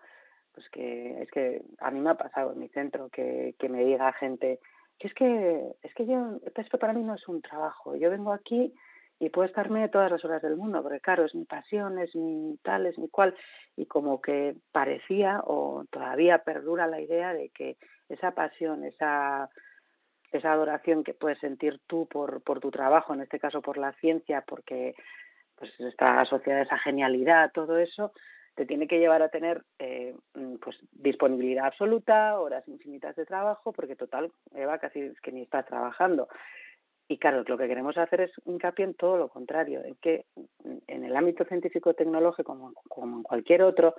pues que es que a mí me ha pasado en mi centro que, que me diga gente que es que es que yo esto para mí no es un trabajo yo vengo aquí y puedo estarme todas las horas del mundo porque claro es mi pasión es mi tal es mi cual y como que parecía o todavía perdura la idea de que esa pasión esa esa adoración que puedes sentir tú por por tu trabajo en este caso por la ciencia porque pues está asociada a esa genialidad todo eso te tiene que llevar a tener eh, pues disponibilidad absoluta, horas infinitas de trabajo, porque total, Eva, casi que ni estás trabajando. Y claro, lo que queremos hacer es hincapié en todo lo contrario, en que en el ámbito científico-tecnológico, como, como en cualquier otro,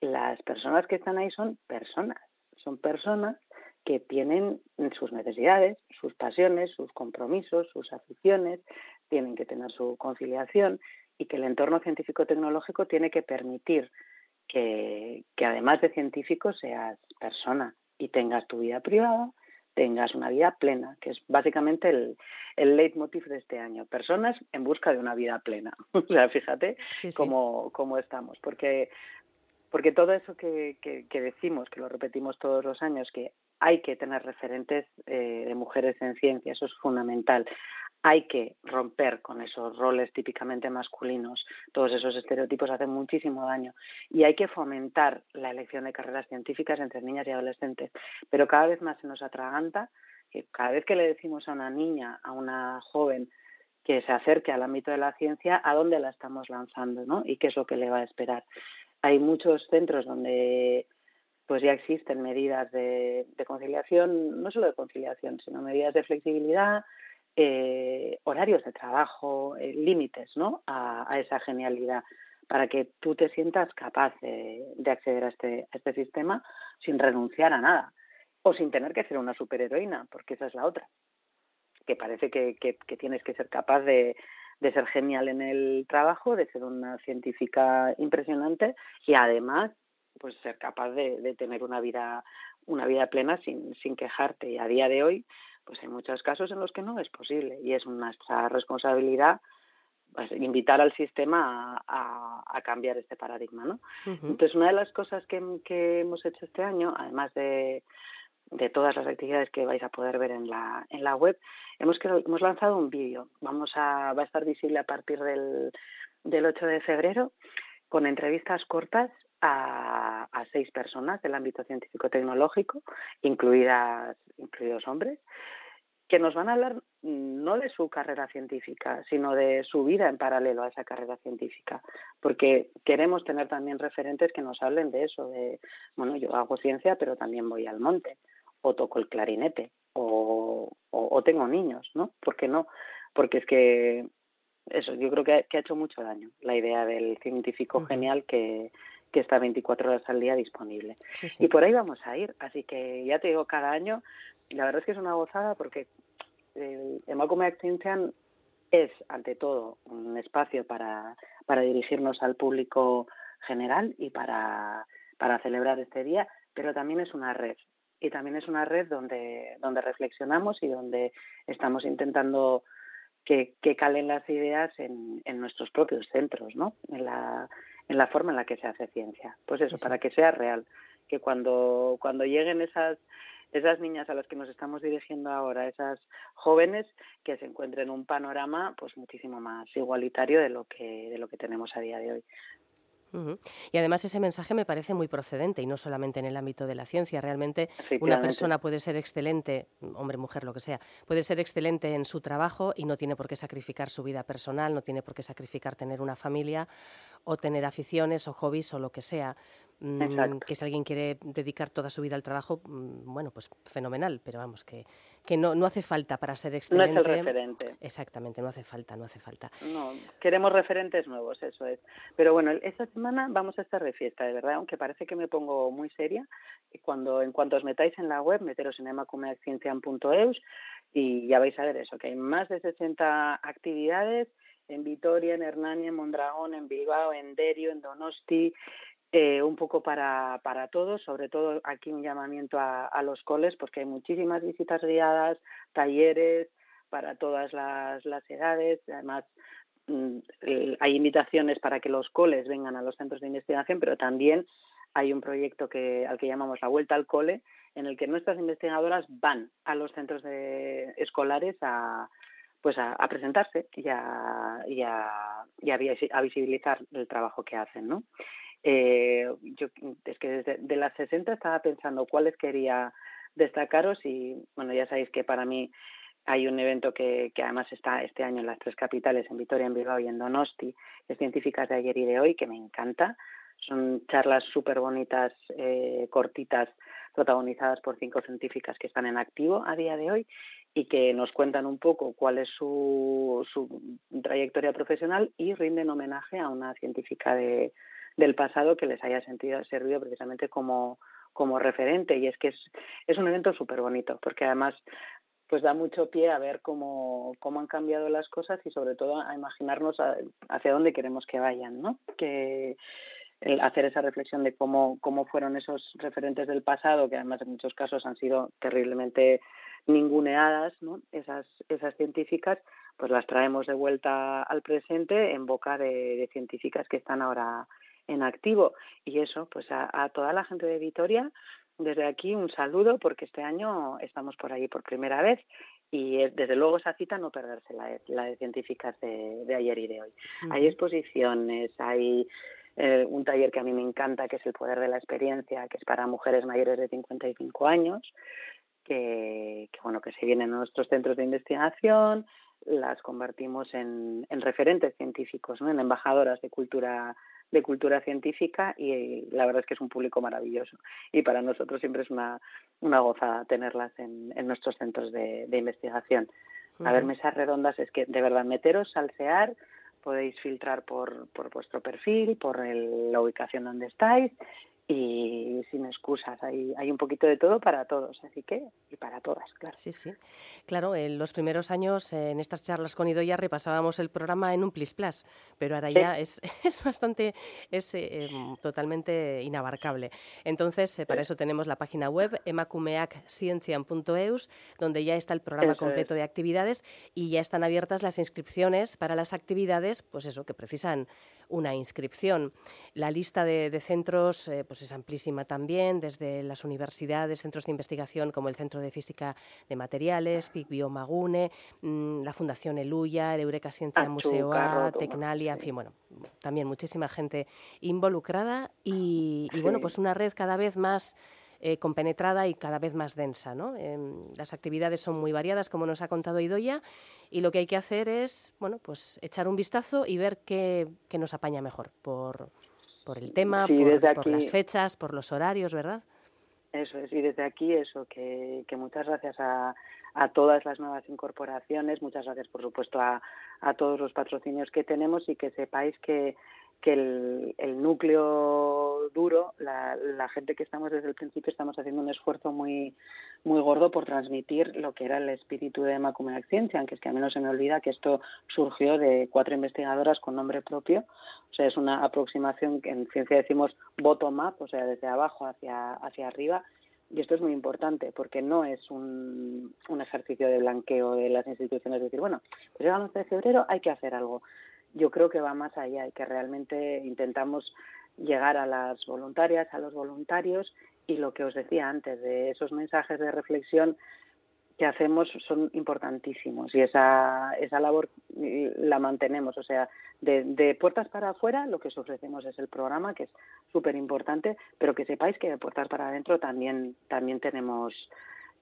las personas que están ahí son personas, son personas que tienen sus necesidades, sus pasiones, sus compromisos, sus aficiones, tienen que tener su conciliación y que el entorno científico-tecnológico tiene que permitir que, que, además de científico seas persona y tengas tu vida privada, tengas una vida plena, que es básicamente el, el leitmotiv de este año. Personas en busca de una vida plena. o sea, fíjate sí, sí. Cómo, cómo estamos. Porque, porque todo eso que, que, que, decimos, que lo repetimos todos los años, que hay que tener referentes eh, de mujeres en ciencia, eso es fundamental hay que romper con esos roles típicamente masculinos. Todos esos estereotipos hacen muchísimo daño y hay que fomentar la elección de carreras científicas entre niñas y adolescentes. Pero cada vez más se nos atraganta que cada vez que le decimos a una niña, a una joven, que se acerque al ámbito de la ciencia, a dónde la estamos lanzando ¿no? y qué es lo que le va a esperar. Hay muchos centros donde pues ya existen medidas de, de conciliación, no solo de conciliación, sino medidas de flexibilidad, eh, horarios de trabajo, eh, límites ¿no? a, esa genialidad, para que tú te sientas capaz de, de acceder a este, a este sistema sin renunciar a nada o sin tener que ser una superheroína, porque esa es la otra, que parece que, tienes que ser capaz de, ser genial en el trabajo, de ser una científica impresionante y además pues ser capaz de tener una vida una vida plena sin, sin quejarte y a día de hoy pues hay muchos casos en los que no es posible y es nuestra responsabilidad pues, invitar al sistema a, a, a, cambiar este paradigma, ¿no? Uh -huh. Entonces, una de las cosas que, que hemos hecho este año, además de, de todas las actividades que vais a poder ver en la, en la web, hemos, hemos lanzado un vídeo. Vamos a, va a estar visible a partir del, del 8 de febrero con entrevistas cortas a, a seis personas del ámbito científico-tecnológico, incluidas, incluidos hombres, que nos van a hablar no de su carrera científica, sino de su vida en paralelo a esa carrera científica, porque queremos tener también referentes que nos hablen de eso, de, bueno, yo hago ciencia, pero también voy al monte, o toco el clarinete, o, o, o tengo niños, ¿no? ¿Por qué no? Porque es que eso, yo creo que, que ha hecho mucho daño la idea del científico uh -huh. genial que, que está 24 horas al día disponible. Sí, sí. Y por ahí vamos a ir. Así que ya te digo, cada año, la verdad es que es una gozada porque el Emakume Extinction es, ante todo, un espacio para, para dirigirnos al público general y para, para celebrar este día, pero también es una red. Y también es una red donde, donde reflexionamos y donde estamos intentando que, que calen las ideas en, en nuestros propios centros, ¿no? En la, en la forma en la que se hace ciencia. Pues eso, sí, sí. para que sea real, que cuando, cuando lleguen esas, esas niñas a las que nos estamos dirigiendo ahora, esas jóvenes que se encuentren un panorama pues muchísimo más igualitario de lo que de lo que tenemos a día de hoy. Y además ese mensaje me parece muy procedente y no solamente en el ámbito de la ciencia. Realmente una persona puede ser excelente, hombre, mujer, lo que sea, puede ser excelente en su trabajo y no tiene por qué sacrificar su vida personal, no tiene por qué sacrificar tener una familia o tener aficiones o hobbies o lo que sea. Mm, que si alguien quiere dedicar toda su vida al trabajo, mm, bueno, pues fenomenal, pero vamos, que, que no, no hace falta para ser excelente. No es el referente. Exactamente, no hace falta, no hace falta. No, queremos referentes nuevos, eso es. Pero bueno, esta semana vamos a estar de fiesta, de verdad, aunque parece que me pongo muy seria. Cuando, en cuanto os metáis en la web, meteros en emacumeaciencian.eus y ya vais a ver eso, que hay más de 60 actividades en Vitoria, en Hernani, en Mondragón, en Bilbao, en Derio, en Donosti, eh, un poco para, para todos, sobre todo aquí un llamamiento a, a, los coles, porque hay muchísimas visitas guiadas, talleres para todas las, las edades, además mm, hay invitaciones para que los coles vengan a los centros de investigación, pero también hay un proyecto que, al que llamamos la Vuelta al Cole, en el que nuestras investigadoras van a los centros escolares a, pues a, presentarse y a, y a, a, visibilizar el trabajo que hacen, ¿no? Eh, yo es que desde de las 60 estaba pensando cuáles quería destacaros y bueno, ya sabéis que para mí hay un evento que, que además está este año en las tres capitales, en Vitoria, en Bilbao y en Donosti, es Científicas de ayer y de hoy, que me encanta. Son charlas súper bonitas, eh, cortitas, protagonizadas por cinco científicas que están en activo a día de hoy y que nos cuentan un poco cuál es su, su trayectoria profesional y rinden homenaje a una científica de, del pasado que les haya sentido, servido precisamente como, como referente. Y es que es, es un evento súper bonito, porque además pues da mucho pie a ver cómo, cómo han cambiado las cosas y sobre todo a imaginarnos hacia dónde queremos que vayan, ¿no? Que el hacer esa reflexión de cómo, cómo fueron esos referentes del pasado, que además en muchos casos han sido terriblemente ninguneadas, ¿no? Esas, esas científicas, pues las traemos de vuelta al presente en boca de científicas que están ahora en activo. Y eso, pues a, toda la gente de Vitoria, desde aquí un saludo porque este año estamos por ahí por primera vez y desde luego esa cita no perderse la, la de científicas de, de, ayer y de hoy. Hay exposiciones, hay eh, un taller que a mí me encanta que es el poder de la experiencia, que es para mujeres mayores de 55 años, que, que bueno que se vienen a nuestros centros de investigación, las convertimos en, en referentes científicos, ¿no? en embajadoras de cultura de cultura científica y la verdad es que es un público maravilloso y para nosotros siempre es una, una gozada tenerlas en, en nuestros centros de, de investigación. A ver, mesas redondas es que de verdad meteros, salsear, podéis filtrar por, por vuestro perfil, por el, la ubicación donde estáis y sin excusas. Hay, hay un poquito de todo para todos, así que, y para todas, claro. Sí, sí. Claro, en los primeros años, en estas charlas con Idoya, repasábamos el programa en un plis plas, pero ahora ya es, es bastante, es eh, em, totalmente inabarcable. Entonces, eh, para eso tenemos la página web emacumeacsciencian.eus, donde ya está el programa completo de actividades y ya están abiertas las inscripciones para las actividades, pues eso, que precisan una inscripción. La lista de, centros eh, pues es amplísima también, desde las universidades, centros de investigación como el Centro de Física de Materiales, CIC Biomagune, mm, la Fundación Eluya, el Eureka Ciencia Museo A, Tecnalia, en fin, bueno, también muchísima gente involucrada y, y bueno, pues una red cada vez más eh, compenetrada y cada vez más densa. ¿no? Em, las actividades son muy variadas, como nos ha contado Idoya, y lo que hay que hacer es bueno, pues echar un vistazo y ver qué, qué nos apaña mejor por, por el tema, por, las fechas, por los horarios, ¿verdad? Eso es, y desde aquí eso, que, que muchas gracias a, a todas las nuevas incorporaciones, muchas gracias por supuesto a, a todos los patrocinios que tenemos y que sepáis que que el, núcleo duro, la, la, gente que estamos desde el principio, estamos haciendo un esfuerzo muy muy gordo por transmitir lo que era el espíritu de Macumenac Ciencia, aunque es que a mí no se me olvida que esto surgió de cuatro investigadoras con nombre propio, o sea, es una aproximación que en ciencia decimos bottom-up, o sea, desde abajo hacia, hacia arriba, y esto es muy importante porque no es un, un ejercicio de blanqueo de las instituciones, decir, bueno, pues llega el de febrero, hay que hacer algo yo creo que va más allá y que realmente intentamos llegar a las voluntarias, a los voluntarios y lo que os decía antes de esos mensajes de reflexión que hacemos son importantísimos y esa, esa labor la mantenemos. O sea, de, puertas para afuera lo que os ofrecemos es el programa, que es súper importante, pero que sepáis que de puertas para adentro también, también tenemos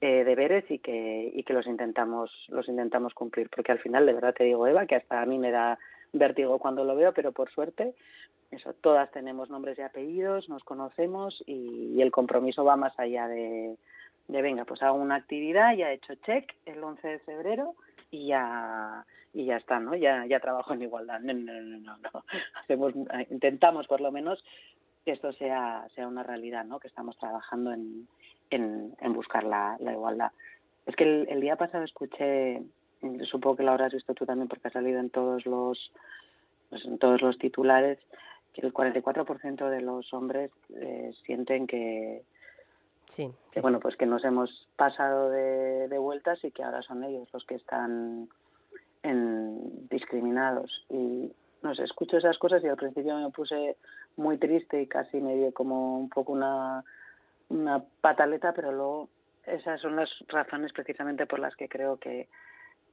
eh, deberes y que, y que los intentamos, los intentamos cumplir. Porque al final, de verdad te digo, Eva, que hasta a mí me da vértigo cuando lo veo, pero por suerte, eso, todas tenemos nombres y apellidos, nos conocemos y el compromiso va más allá de de venga, pues hago una actividad, ya he hecho check el 11 de febrero y ya y ya está, ¿no? Ya ya trabajo en igualdad. No, no, no, no, no. Hacemos intentamos por lo menos que esto sea sea una realidad, ¿no? Que estamos trabajando en en, buscar la, la, igualdad. Es que el, el, día pasado escuché, supongo que lo habrás visto tú también porque ha salido en todos los pues en todos los titulares que el 44% de los hombres eh, sienten que Sí, bueno, pues que nos hemos pasado de, vueltas y que ahora son ellos los que están en, discriminados. Y no sé, escucho esas cosas y al principio me puse muy triste y casi me dio como un poco una, una pataleta, pero luego esas son las razones precisamente por las que creo que,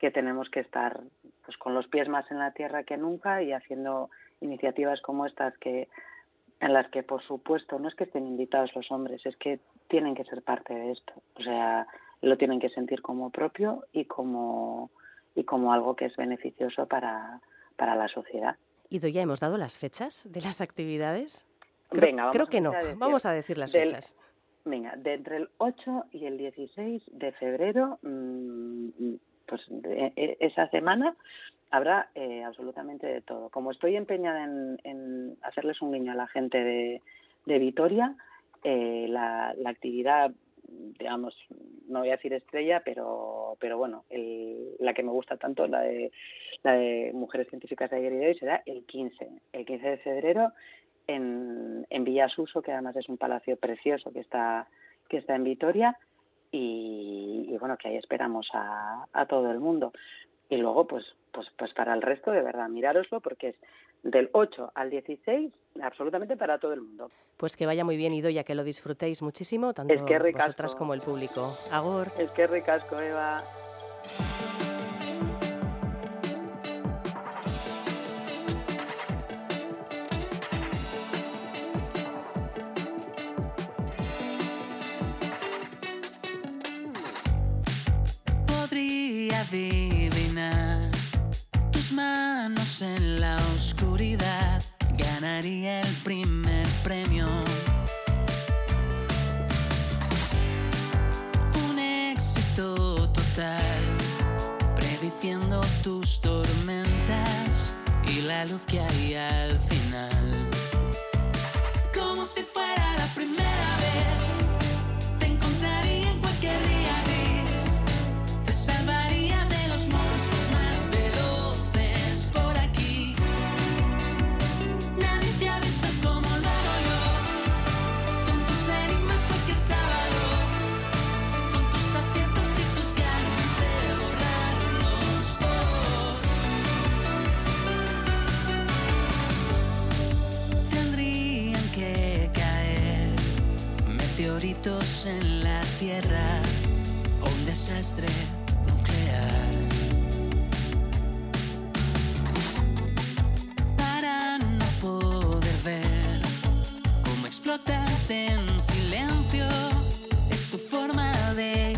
que tenemos que estar pues con los pies más en la tierra que nunca y haciendo iniciativas como estas que en las que por supuesto no es que estén invitados los hombres, es que tienen que ser parte de esto. O sea, lo tienen que sentir como propio y como, y como algo que es beneficioso para, para la sociedad. Ido, ¿ya hemos dado las fechas de las actividades? Creo, venga, creo que no. vamos a decir las fechas. Venga, de entre el 8 y el 16 de febrero, mm, pues e, esa semana habrá eh, absolutamente de todo. Como estoy empeñada en, hacerles un guiño a la gente de, Vitoria, eh, la, la, actividad, digamos, no voy a decir estrella, pero, pero bueno, el, la que me gusta tanto, la de, la de Mujeres Científicas de ayer y de hoy, será el 15, el 15 de febrero en, en Villasuso, que además es un palacio precioso que está, que está en Vitoria. Y, y bueno, que ahí esperamos a, a todo el mundo. Y luego, pues, pues, pues para el resto, de verdad, mirároslo porque es del 8 al 16, absolutamente para todo el mundo. Pues que vaya muy bien, Ido, ya que lo disfrutéis muchísimo, tanto es que vosotras como el público. Agor. Es que ricasco, Eva. En la oscuridad, ganaría el primer premio. Un éxito total, prediciendo tus tormentas y la luz que hay al final. Como si fuera la primera vez, meteoritos en la Tierra un desastre nuclear. Para no poder ver cómo explotas en silencio, es tu forma de